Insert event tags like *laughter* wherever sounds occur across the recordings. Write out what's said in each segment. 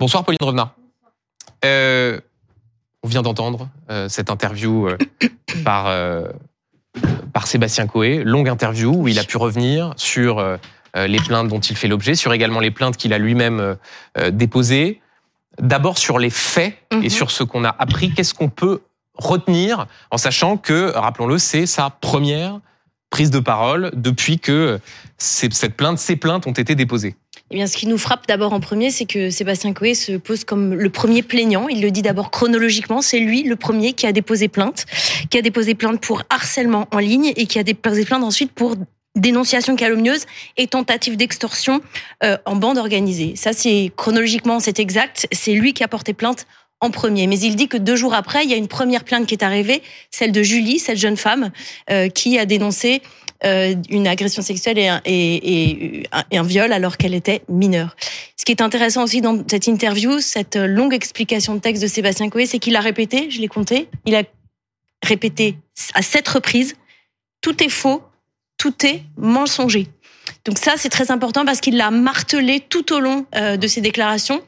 Bonsoir Pauline Revenard. Euh, on vient d'entendre euh, cette interview euh, *coughs* par, par Sébastien Coé, longue interview où il a pu revenir sur les plaintes dont il fait l'objet, sur également les plaintes qu'il a lui-même déposées. D'abord sur les faits Mhm. et sur ce qu'on a appris. Qu'est-ce qu'on peut retenir en sachant que, rappelons-le, c'est sa première prise de parole depuis que ces- cette plainte, ces plaintes ont été déposées? Eh bien, ce qui nous frappe d'abord en premier, c'est que Sébastien Coé se pose comme le premier plaignant. Il le dit d'abord chronologiquement. C'est lui le premier qui a déposé plainte, qui a déposé plainte pour harcèlement en ligne et qui a déposé plainte ensuite pour dénonciation calomnieuse et tentative d'extorsion euh, en bande organisée. Ça, c'est chronologiquement, c'est exact. C'est lui qui a porté plainte en premier. Mais il dit que deux jours après, il y a une première plainte qui est arrivée, celle de Julie, cette jeune femme, euh, qui a dénoncé euh, une agression sexuelle et un, et, et un- viol alors qu'elle était mineure. Ce qui est intéressant aussi dans cette interview, cette longue explication de texte de Sébastien Coé, c'est qu'il a répété, je l'ai compté, il a répété à sept reprises, tout est faux, tout est mensonger. Donc ça, c'est très important parce qu'il l'a martelé tout au long euh, de ses déclarations.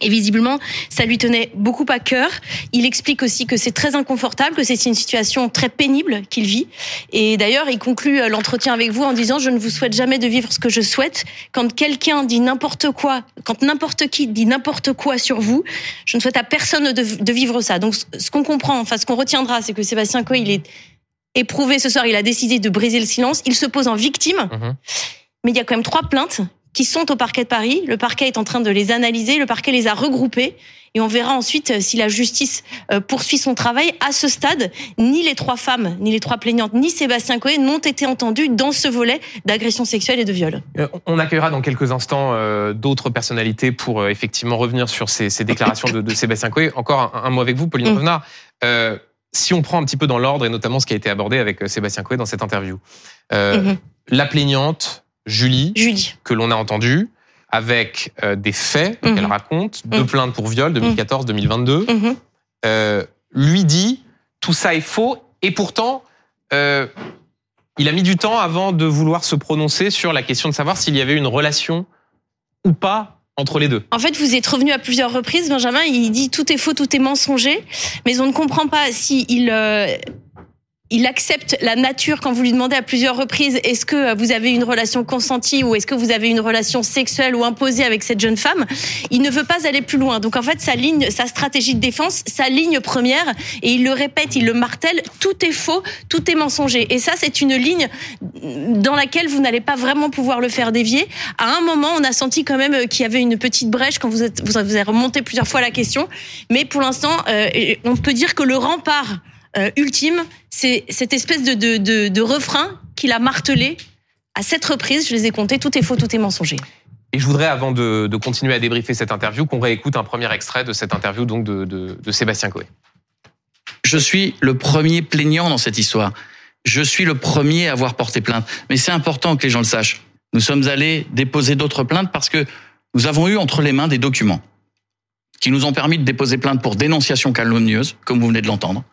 Et visiblement, ça lui tenait beaucoup à cœur. Il explique aussi que c'est très inconfortable, que c'est une situation très pénible qu'il vit. Et d'ailleurs, il conclut euh, l'entretien avec vous en disant Je ne vous souhaite jamais de vivre ce que je souhaite. Quand quelqu'un dit n'importe quoi, quand n'importe qui dit n'importe quoi sur vous, je ne souhaite à personne de, de vivre ça. Donc, ce qu'on comprend, enfin, ce qu'on retiendra, c'est que Sébastien Coe, il est éprouvé ce soir, il a décidé de briser le silence. Il se pose en victime. Mhm. Mais il y a quand même trois plaintes qui sont au parquet de Paris. Le parquet est en train de les analyser. Le parquet les a regroupées. Et on verra ensuite euh, si la justice euh, poursuit son travail. À ce stade, ni les trois femmes, ni les trois plaignantes, ni Sébastien Coé n'ont été entendus dans ce volet d'agression sexuelle et de viol. Euh, On accueillera dans quelques instants d'autres personnalités pour effectivement revenir sur ces, ces déclarations de, de Sébastien Coé. Encore un, un mot avec vous, Pauline Mm. Revenard. Euh, si on prend un petit peu dans l'ordre et notamment ce qui a été abordé avec Sébastien Coé dans cette interview, euh, Mhm. la plaignante Julie, Julie. que l'on a entendue, avec euh, des faits Mhm. qu'elle raconte, deux Mhm. plaintes pour viol 2014-2022, Mhm. euh, lui dit tout ça est faux et pourtant euh, il a mis du temps avant de vouloir se prononcer sur la question de savoir s'il y avait une relation ou pas entre les deux. En fait, vous êtes revenu à plusieurs reprises, Benjamin. Il dit tout est faux, tout est mensonger, mais on ne comprend pas si il il accepte la nature quand vous lui demandez à plusieurs reprises est-ce que vous avez une relation consentie ou est-ce que vous avez une relation sexuelle ou imposée avec cette jeune femme? Il ne veut pas aller plus loin. Donc en fait, sa ligne, sa stratégie de défense, sa ligne première, et il le répète, il le martèle, tout est faux, tout est mensonger. Et ça, c'est une ligne dans laquelle vous n'allez pas vraiment pouvoir le faire dévier. À un moment, on a senti quand même qu'il y avait une petite brèche quand vous êtes, vous avez remonté plusieurs fois la question. Mais pour l'instant, euh, on peut dire que le rempart euh, ultime, c'est cette espèce de, de, de, de refrain qu'il a martelé à sept reprises. Je les ai comptés. Tout est faux, tout est mensonger. Et je voudrais, avant de, de continuer à débriefer cette interview, qu'on réécoute un premier extrait de cette interview donc de, de, de Sébastien Coé. Je suis le premier plaignant dans cette histoire. Je suis le premier à avoir porté plainte. Mais c'est important que les gens le sachent. Nous sommes allés déposer d'autres plaintes parce que nous avons eu entre les mains des documents qui nous ont permis de déposer plainte pour dénonciation calomnieuse, comme vous venez de l'entendre.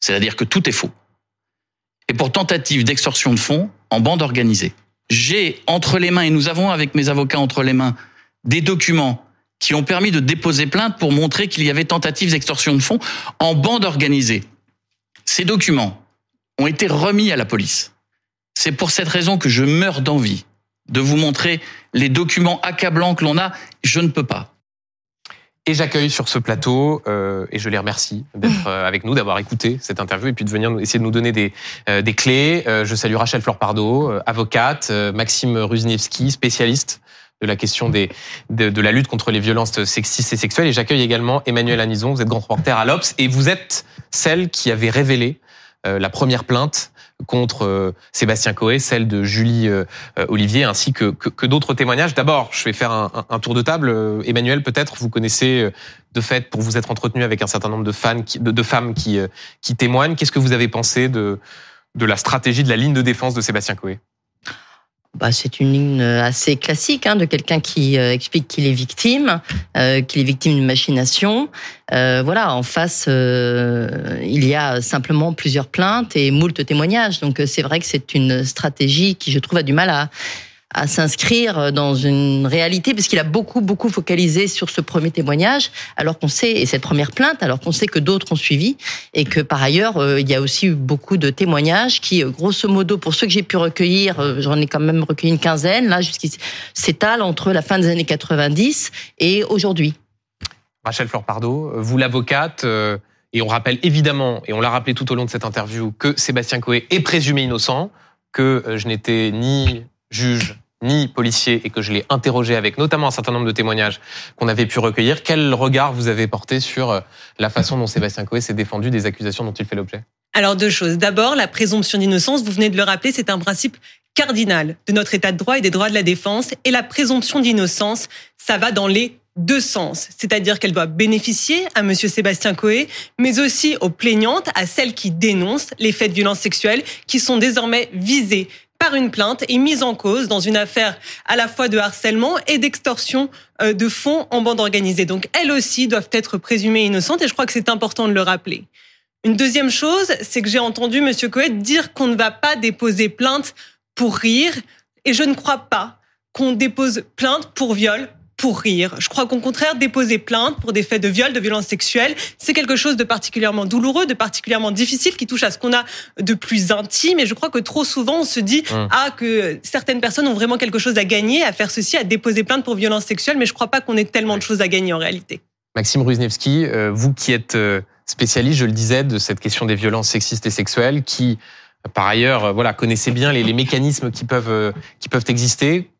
C'est-à-dire que tout est faux. Et pour tentative d'extorsion de fonds en bande organisée. J'ai entre les mains, et nous avons avec mes avocats entre les mains, des documents qui ont permis de déposer plainte pour montrer qu'il y avait tentative d'extorsion de fonds en bande organisée. Ces documents ont été remis à la police. C'est pour cette raison que je meurs d'envie de vous montrer les documents accablants que l'on a. Je ne peux pas. Et j'accueille sur ce plateau, euh, et je les remercie d'être euh, avec nous, d'avoir écouté cette interview et puis de venir nous- essayer de nous donner des, euh, des clés. Euh, je salue Rachel Fleur-Pardo, euh, avocate, euh, Maxime Ruzniewski, spécialiste de la question des, de, de la lutte contre les violences sexistes et sexuelles. Et j'accueille également Emmanuel Anison, vous êtes grand reporter à l'Obs, et vous êtes celle qui avait révélé la première plainte contre euh, Sébastien Coé, celle de Julie euh, euh, Olivier, ainsi que, que, d'autres témoignages. D'abord, je vais faire un, tour de table. Euh, Emmanuel, peut-être, vous connaissez euh, de fait, pour vous être entretenu avec un certain nombre de, fans de, femmes qui, euh, qui témoignent. Qu'est-ce que vous avez pensé de, de la stratégie, de la ligne de défense de Sébastien Coé? Bah, c'est une ligne assez classique hein, de quelqu'un qui euh, explique qu'il est victime, euh, qu'il est victime d'une machination. Euh, voilà, en face, euh, il y a simplement plusieurs plaintes et moult témoignages. Donc euh, c'est vrai que c'est une stratégie qui, je trouve, a du mal à, à s'inscrire dans une réalité parce qu'il a beaucoup beaucoup focalisé sur ce premier témoignage alors qu'on sait et cette première plainte alors qu'on sait que d'autres ont suivi et que par ailleurs euh, il y a aussi eu beaucoup de témoignages qui euh, grosso modo pour ceux que j'ai pu recueillir euh, j'en ai quand même recueilli une quinzaine là jusqu'ici s'étalent entre la fin des années 90 et aujourd'hui. Rachel Fleur Pardo, vous l'avocate et on rappelle évidemment et on l'a rappelé tout au long de cette interview que Sébastien Coé est présumé innocent que je n'étais ni juge ni policier et que je l'ai interrogé avec notamment un certain nombre de témoignages qu'on avait pu recueillir, quel regard vous avez porté sur euh, la façon dont Sébastien Coé s'est défendu des accusations dont il fait l'objet? Alors deux choses. D'abord, la présomption d'innocence, vous venez de le rappeler, c'est un principe cardinal de notre état de droit et des droits de la défense. Et la présomption d'innocence, ça va dans les deux sens, c'est-à-dire qu'elle doit bénéficier à monsieur Sébastien Coé, mais aussi aux plaignantes, à celles qui dénoncent les faits de violences sexuelles qui sont désormais visées une plainte et mise en cause dans une affaire à la fois de harcèlement et d'extorsion euh, de fonds en bande organisée. Donc elles aussi doivent être présumées innocentes et je crois que c'est important de le rappeler. Une deuxième chose, c'est que j'ai entendu Monsieur Coët dire qu'on ne va pas déposer plainte pour rire et je ne crois pas qu'on dépose plainte pour viol pour rire. Je crois qu'au contraire, déposer plainte pour des faits de viol, de violence sexuelle, c'est quelque chose de particulièrement douloureux, de particulièrement difficile, qui touche à ce qu'on a de plus intime. Et je crois que trop souvent, on se dit hum. ah que certaines personnes ont vraiment quelque chose à gagner à faire ceci, à déposer plainte pour violence sexuelle. Mais je crois pas qu'on ait tellement de choses à gagner en réalité. Maxime Ruznevski, euh, vous qui êtes euh, spécialiste, je le disais, de cette question des violences sexistes et sexuelles, qui par ailleurs, euh, voilà, connaissez bien les, les mécanismes qui peuvent qui peuvent exister.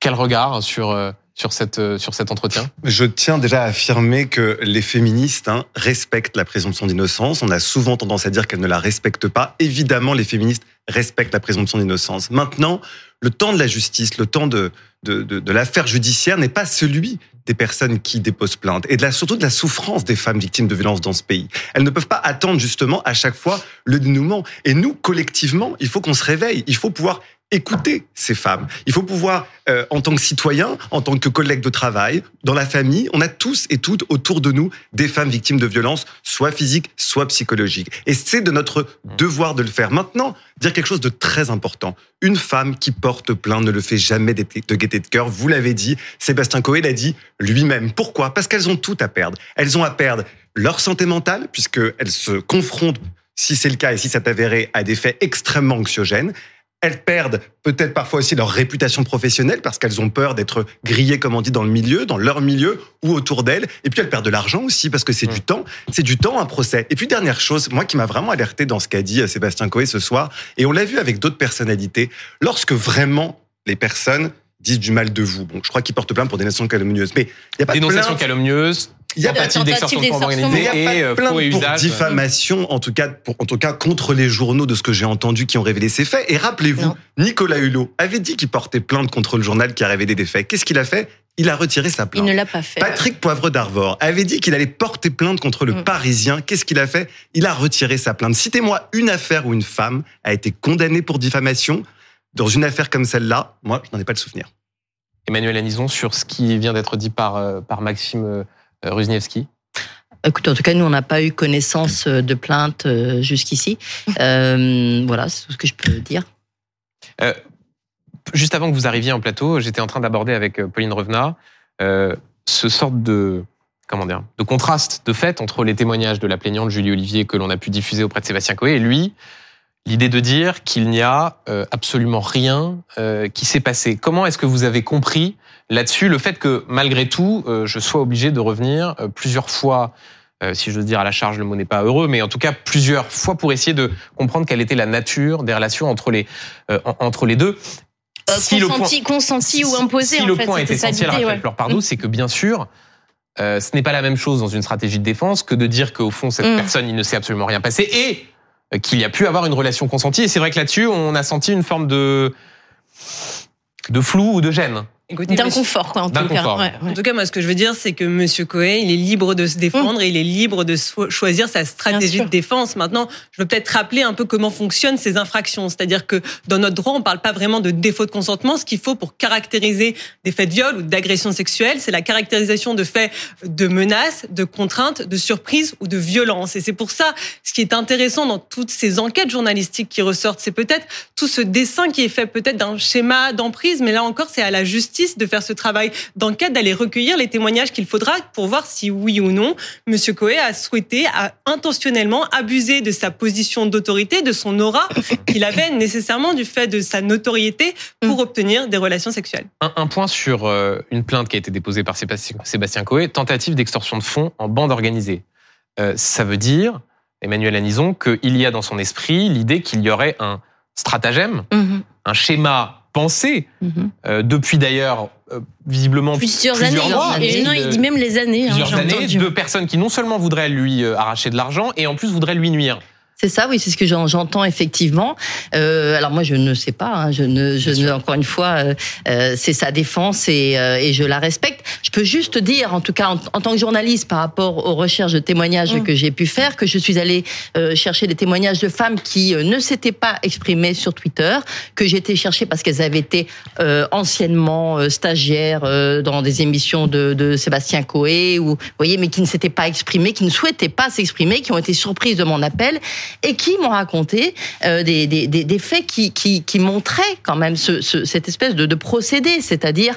Quel regard sur sur, cette, euh, sur cet entretien Je tiens déjà à affirmer que les féministes hein, respectent la présomption d'innocence. On a souvent tendance à dire qu'elles ne la respectent pas. Évidemment, les féministes respectent la présomption d'innocence. Maintenant, le temps de la justice, le temps de, de, de, de l'affaire judiciaire n'est pas celui des personnes qui déposent plainte et de la, surtout de la souffrance des femmes victimes de violences dans ce pays. Elles ne peuvent pas attendre justement à chaque fois le dénouement. Et nous, collectivement, il faut qu'on se réveille. Il faut pouvoir écouter ces femmes. Il faut pouvoir, euh, en tant que citoyen, en tant que collègue de travail, dans la famille, on a tous et toutes autour de nous des femmes victimes de violences, soit physiques, soit psychologiques. Et c'est de notre devoir de le faire. Maintenant, dire quelque chose de très important. Une femme qui porte plainte ne le fait jamais de gaieté de cœur. Vous l'avez dit, Sébastien Coé l'a dit lui-même. Pourquoi? Parce qu'elles ont tout à perdre. Elles ont à perdre leur santé mentale, puisqu'elles se confrontent si c'est le cas et si ça avéré, à des faits extrêmement anxiogènes. Elles perdent peut-être parfois aussi leur réputation professionnelle parce qu'elles ont peur d'être grillées, comme on dit, dans le milieu, dans leur milieu ou autour d'elles. Et puis elles perdent de l'argent aussi parce que c'est du temps. C'est du temps un procès. Et puis dernière chose, moi qui m'a vraiment alerté dans ce qu'a dit euh, Sébastien Coé ce soir, et on l'a vu avec d'autres personnalités, lorsque vraiment les personnes disent du mal de vous. Bon, je crois qu'ils portent plainte pour des nations calomnieuses. Mais il y a pas Dénonciation de calomnieuse, il y a pas d'extorsion de organisée et euh, faux et usage. diffamation, en tout cas, pour, en tout cas contre les journaux de ce que j'ai entendu qui ont révélé ces faits. Et rappelez-vous, Nicolas Hulot avait dit qu'il portait plainte contre le journal qui a révélé des faits. Qu'est-ce qu'il a fait? Il a retiré sa plainte. Il ne l'a pas fait. Patrick Poivre d'Arvor avait dit qu'il allait porter plainte contre le mm. Parisien. Qu'est-ce qu'il a fait? Il a retiré sa plainte. Citez-moi une affaire où une femme a été condamnée pour diffamation. Dans une affaire comme celle-là, moi, je n'en ai pas le souvenir. Emmanuel Anison, sur ce qui vient d'être dit par, euh, par Maxime euh, Ruzniewski Écoute, en tout cas, nous, on n'a pas eu connaissance euh, de plainte jusqu'ici. *laughs* voilà, c'est tout ce que je peux dire. juste avant que vous arriviez en plateau, j'étais en train d'aborder avec Pauline Revenat ce sorte de comment dire de contraste de fait entre les témoignages de la plaignante Julie Olivier que l'on a pu diffuser auprès de Sébastien Coé et lui l'idée de dire qu'il n'y a euh, absolument rien euh, qui s'est passé. Comment est-ce que vous avez compris là-dessus le fait que malgré tout, euh, je sois obligé de revenir plusieurs fois, si je veux dire à la charge, le mot n'est pas heureux, mais en tout cas plusieurs fois pour essayer de comprendre quelle était la nature des relations entre les entre les deux. Si consenti, point, consenti ou imposé. Si en le fait, point est essentiel, Raphaël Fleur Pardot, mm. c'est que bien sûr, ce n'est pas la même chose dans une stratégie de défense que de dire qu'au fond cette mm. personne, il ne s'est absolument rien passé et qu'il y a pu avoir une relation consentie. Et c'est vrai que là-dessus, on a senti une forme de de flou ou de gêne. D'inconfort, quoi, en tout cas. D'inconfort. Ouais, ouais. En tout cas, moi, ce que je veux dire, c'est que Monsieur Cohen, il est libre de se défendre et il est libre de so- choisir sa stratégie de défense. Maintenant, je veux peut-être rappeler un peu comment fonctionnent ces infractions. C'est-à-dire que dans notre droit, on parle pas vraiment de défaut de consentement. Ce qu'il faut pour caractériser des faits de viol ou d'agression sexuelle, c'est la caractérisation de faits de menaces, de contraintes, de surprise ou de violence. Et c'est pour ça, ce qui est intéressant dans toutes ces enquêtes journalistiques qui ressortent, c'est peut-être tout ce dessin qui est fait peut-être d'un schéma d'emprise, mais là encore, c'est à la justice de faire ce travail d'enquête, d'aller recueillir les témoignages qu'il faudra pour voir si oui ou non, Monsieur Coé a souhaité, a intentionnellement abusé de sa position d'autorité, de son aura *coughs* qu'il avait nécessairement du fait de sa notoriété pour obtenir des relations sexuelles. Un, un point sur euh, une plainte qui a été déposée par Sébastien, Sébastien Coé, tentative d'extorsion de fonds en bande organisée. Euh, ça veut dire, Emmanuel Anison, qu'il y a dans son esprit l'idée qu'il y aurait un stratagème, Mhm, un schéma pensé, mhm. euh, depuis d'ailleurs euh, visiblement Plusieurs, années. mois, Et non, il dit même les années. hein, plusieurs j'ai années, entendu. de personnes qui non seulement voudraient lui euh, arracher de l'argent, et en plus voudraient lui nuire. C'est ça, oui, c'est ce que j'en- j'entends effectivement. Euh, alors moi, je ne sais pas. hein, je ne, je encore une fois, euh, c'est sa défense et, euh, et je la respecte. Je peux juste dire, en tout cas, en, en tant que journaliste, par rapport aux recherches de témoignages Mm. que j'ai pu faire, que je suis allée euh, chercher des témoignages de femmes qui euh, ne s'étaient pas exprimées sur Twitter, que été chercher parce qu'elles avaient été euh, anciennement euh, stagiaires euh, dans des émissions de, de Sébastien Coé, ou vous voyez, mais qui ne s'étaient pas exprimées, qui ne souhaitaient pas s'exprimer, qui ont été surprises de mon appel et qui m'ont raconté euh, des, des, des, des faits qui, qui, qui montraient quand même ce, ce, cette espèce de, de procédé, c'est-à-dire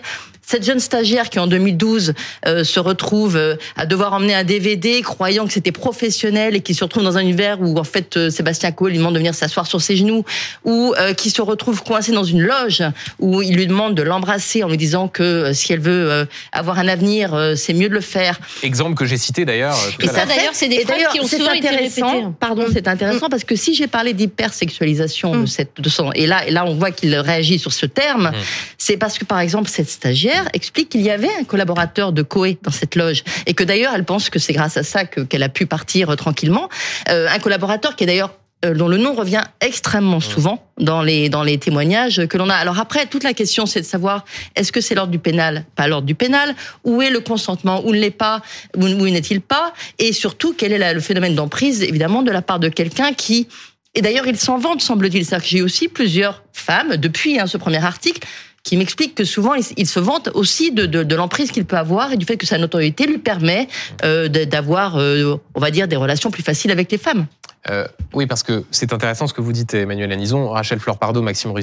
cette jeune stagiaire qui en 2012 euh, se retrouve euh, à devoir emmener un DVD croyant que c'était professionnel et qui se retrouve dans un univers où en fait euh, Sébastien Coe lui demande de venir s'asseoir sur ses genoux ou euh, qui se retrouve coincé dans une loge où il lui demande de l'embrasser en lui disant que euh, si elle veut euh, avoir un avenir euh, c'est mieux de le faire Exemple que j'ai cité d'ailleurs. euh, et ça, d'ailleurs, c'est des phrases qui ont souvent été intéressant. répétées. Pardon, Mm. c'est intéressant parce que si j'ai parlé d'hypersexualisation de Mm. cette de son, et là, et là, on voit qu'il réagit sur ce terme, Mm. c'est parce que par exemple cette stagiaire explique qu'il y avait un collaborateur de Coé dans cette loge et que d'ailleurs elle pense que c'est grâce à ça que qu'elle a pu partir euh, tranquillement. Euh, un collaborateur qui est d'ailleurs euh, dont le nom revient extrêmement souvent dans les dans les témoignages que l'on a. Alors après, toute la question c'est de savoir est-ce que c'est l'ordre du pénal, pas l'ordre du pénal, où est le consentement, où ne l'est pas, où, n'est-il pas, et surtout quel est le phénomène d'emprise évidemment de la part de quelqu'un qui et d'ailleurs il s'en vante semble-t-il. Que j'ai aussi plusieurs femmes depuis hein, ce premier article qui m'expliquent que souvent il, se vante aussi de, de, de l'emprise qu'il peut avoir et du fait que sa notoriété lui permet euh, d'avoir, euh, on va dire, des relations plus faciles avec les femmes. Euh, oui, parce que c'est intéressant ce que vous dites, Emmanuel Anison, Rachel Florpardo, Maxime.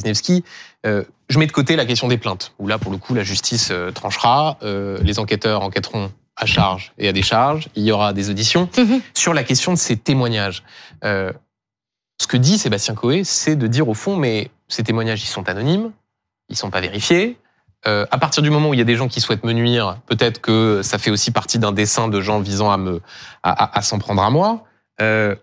Euh, je mets de côté la question des plaintes, où là, pour le coup, la justice tranchera, les enquêteurs enquêteront à charge et à décharge, il y aura des auditions. Mhm. Sur la question de ces témoignages, ce que dit Sébastien Coé, c'est de dire au fond, mais ces témoignages, ils sont anonymes, ils sont pas vérifiés. Euh, à partir du moment où il y a des gens qui souhaitent me nuire, peut-être que ça fait aussi partie d'un dessin de gens visant à me à, à- à s'en prendre à moi. Euh,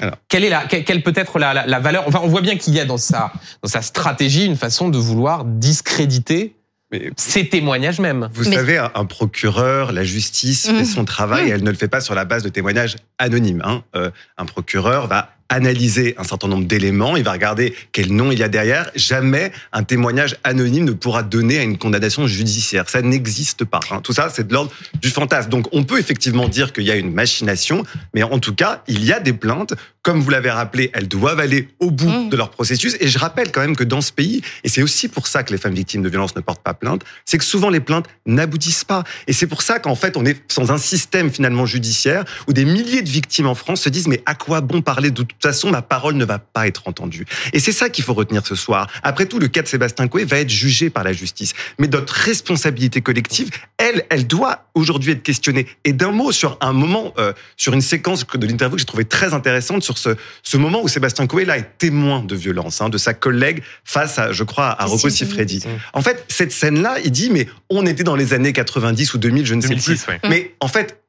Alors. quelle est la, quelle, peut être la, la, la valeur? Enfin, on voit bien qu'il y a dans sa dans sa stratégie une façon de vouloir discréditer Mais ces témoignages même. Vous Mais- savez, un, procureur, la justice Mmh. fait son travail, Mmh. elle ne le fait pas sur la base de témoignages anonymes. Hein. Euh, un procureur va analyser un certain nombre d'éléments, il va regarder quel nom il y a derrière. Jamais un témoignage anonyme ne pourra donner à une condamnation judiciaire. Ça n'existe pas. hein. Tout ça, c'est de l'ordre du fantasme. Donc, on peut effectivement dire qu'il y a une machination, mais en tout cas, il y a des plaintes. Comme vous l'avez rappelé, elles doivent aller au bout Mmh. de leur processus. Et je rappelle quand même que dans ce pays, et c'est aussi pour ça que les femmes victimes de violences ne portent pas plainte, c'est que souvent les plaintes n'aboutissent pas. Et c'est pour ça qu'en fait, on est dans un système finalement judiciaire où des milliers de victimes en France se disent mais à quoi bon parler toute façon ma parole ne va pas être entendue. Et c'est ça qu'il faut retenir ce soir. Après tout, le cas de Sébastien Coué va être jugé par la justice, mais notre responsabilité collective, elle, elle doit aujourd'hui être questionnée. Et d'un mot sur un moment, euh, sur une séquence de l'interview que j'ai trouvé très intéressante sur ce, ce moment où Sébastien Coué là est témoin de violence hein, de sa collègue face à, je crois, à Rocco Siffredi. En fait, cette scène-là, il dit, mais on était dans les années 90 ou 2000, je ne sais 2006, plus. ouais. Mais en fait,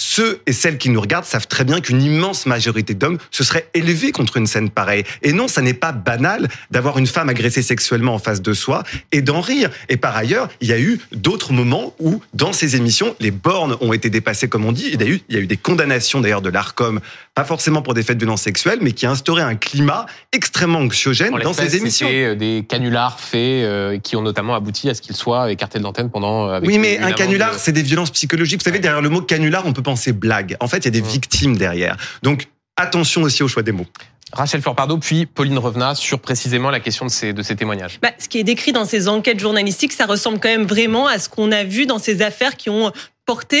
ceux et celles qui nous regardent savent très bien qu'une immense majorité d'hommes se seraient élevés contre une scène pareille. Et non, ça n'est pas banal d'avoir une femme agressée sexuellement en face de soi et d'en rire. Et par ailleurs, il y a eu d'autres moments où, dans ces émissions, les bornes ont été dépassées, comme on dit. Il y a eu, il y a eu des condamnations d'ailleurs de l'ARCOM pas forcément pour des faits de violence sexuelle, mais qui a instauré un climat extrêmement anxiogène dans ces émissions. C'était euh, des canulars faits euh, qui ont notamment abouti à ce qu'il soit écarté de l'antenne pendant. euh, avec Oui, mais un canular, de- c'est des violences psychologiques. Vous savez, derrière le mot canular, on peut penser blague. En fait, il y a des Mm. victimes derrière. Donc, attention aussi au choix des mots. Rachel Florpardo, puis Pauline Revenat sur précisément la question de ces, de ces témoignages. Bah, ce qui est décrit dans ces enquêtes journalistiques, ça ressemble quand même vraiment à ce qu'on a vu dans ces affaires qui ont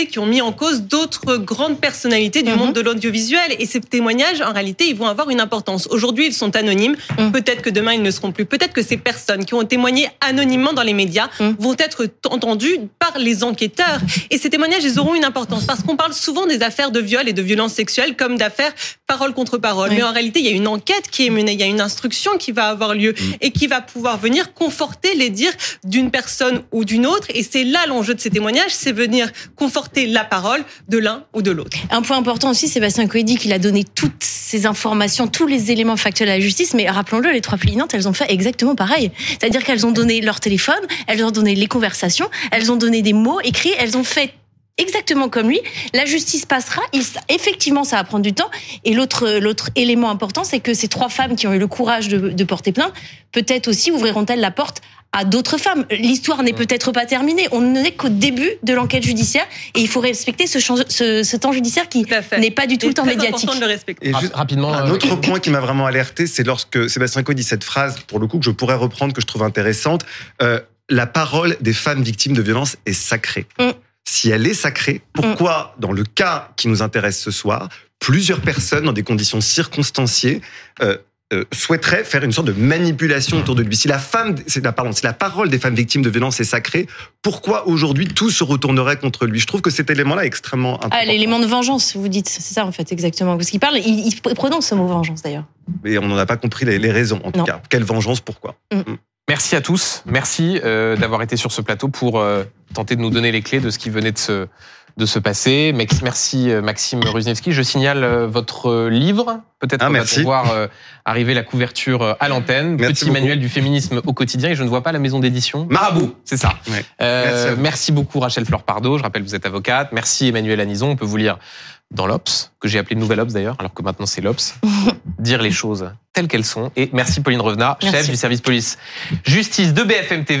qui ont mis en cause d'autres grandes personnalités du Mhm. monde de l'audiovisuel. Et ces témoignages, en réalité, ils vont avoir une importance. Aujourd'hui, ils sont anonymes. Mhm. Peut-être que demain, ils ne seront plus. Peut-être que ces personnes qui ont témoigné anonymement dans les médias Mhm. vont être entendues par les enquêteurs. Et ces témoignages, ils auront une importance parce qu'on parle souvent des affaires de viol et de violences sexuelles comme d'affaires parole contre parole. Oui. Mais en réalité, il y a une enquête qui est menée, il y a une instruction qui va avoir lieu et qui va pouvoir venir conforter les dires d'une personne ou d'une autre. Et c'est là l'enjeu de ces témoignages, c'est venir conforter la parole de l'un ou de l'autre. Un point important aussi, Sébastien Coé dit qu'il a donné toutes ces informations, tous les éléments factuels à la justice, mais rappelons-le, les trois plaignantes, elles ont fait exactement pareil. C'est-à-dire qu'elles ont donné leur téléphone, elles ont donné les conversations, elles ont donné des mots écrits, elles ont fait exactement comme lui. La justice passera. Effectivement, ça va prendre du temps. Et l'autre, l'autre élément important, c'est que ces trois femmes qui ont eu le courage de, de porter plainte, peut-être aussi ouvriront-elles la porte à d'autres femmes. L'histoire n'est peut-être pas terminée. On n'est qu'au début de l'enquête judiciaire et il faut respecter ce, change- ce, ce temps judiciaire qui n'est pas du tout le temps médiatique. important de le respecter. Et juste- rapidement. Un euh, autre point qui m'a vraiment alerté, c'est lorsque Sébastien Coe dit cette phrase, pour le coup, que je pourrais reprendre, que je trouve intéressante. Euh, la parole des femmes victimes de violences est sacrée. Mm. Si elle est sacrée, pourquoi, dans le cas qui nous intéresse ce soir, plusieurs personnes, dans des conditions circonstanciées, euh, euh, souhaiteraient faire une sorte de manipulation autour de lui. Si la femme, c'est la, pardon, si la parole des femmes victimes de violences est sacrée, pourquoi aujourd'hui tout se retournerait contre lui? Je trouve que cet élément-là est extrêmement important. Ah, l'élément de vengeance, vous dites, c'est ça en fait exactement. Parce qu'il parle, il, il prononce ce mot vengeance d'ailleurs. Mais on n'en a pas compris les, les raisons, en tout Non. cas. Quelle vengeance, pourquoi? Merci à tous. Merci euh, d'avoir été sur ce plateau pour euh, tenter de nous donner les clés de ce qui venait de se, de se passer. Merci euh, Maxime Ruzniewski. Je signale euh, votre euh, livre. Peut-être Ah, qu'on va pouvoir euh, arriver la couverture à l'antenne. Merci Petit beaucoup. manuel du féminisme au quotidien. Et je ne vois pas la maison d'édition. Marabout. C'est ça. Ouais. Euh, Merci beaucoup Rachel Fleur Pardo. Je rappelle, vous êtes avocate. Merci Emmanuel Anison. On peut vous lire dans l'Obs, que j'ai appelé Nouvelle Obs d'ailleurs, alors que maintenant c'est l'Obs. *laughs* dire les choses telles qu'elles sont. Et merci Pauline Revenat, Merci. chef du service police justice de BFM TV.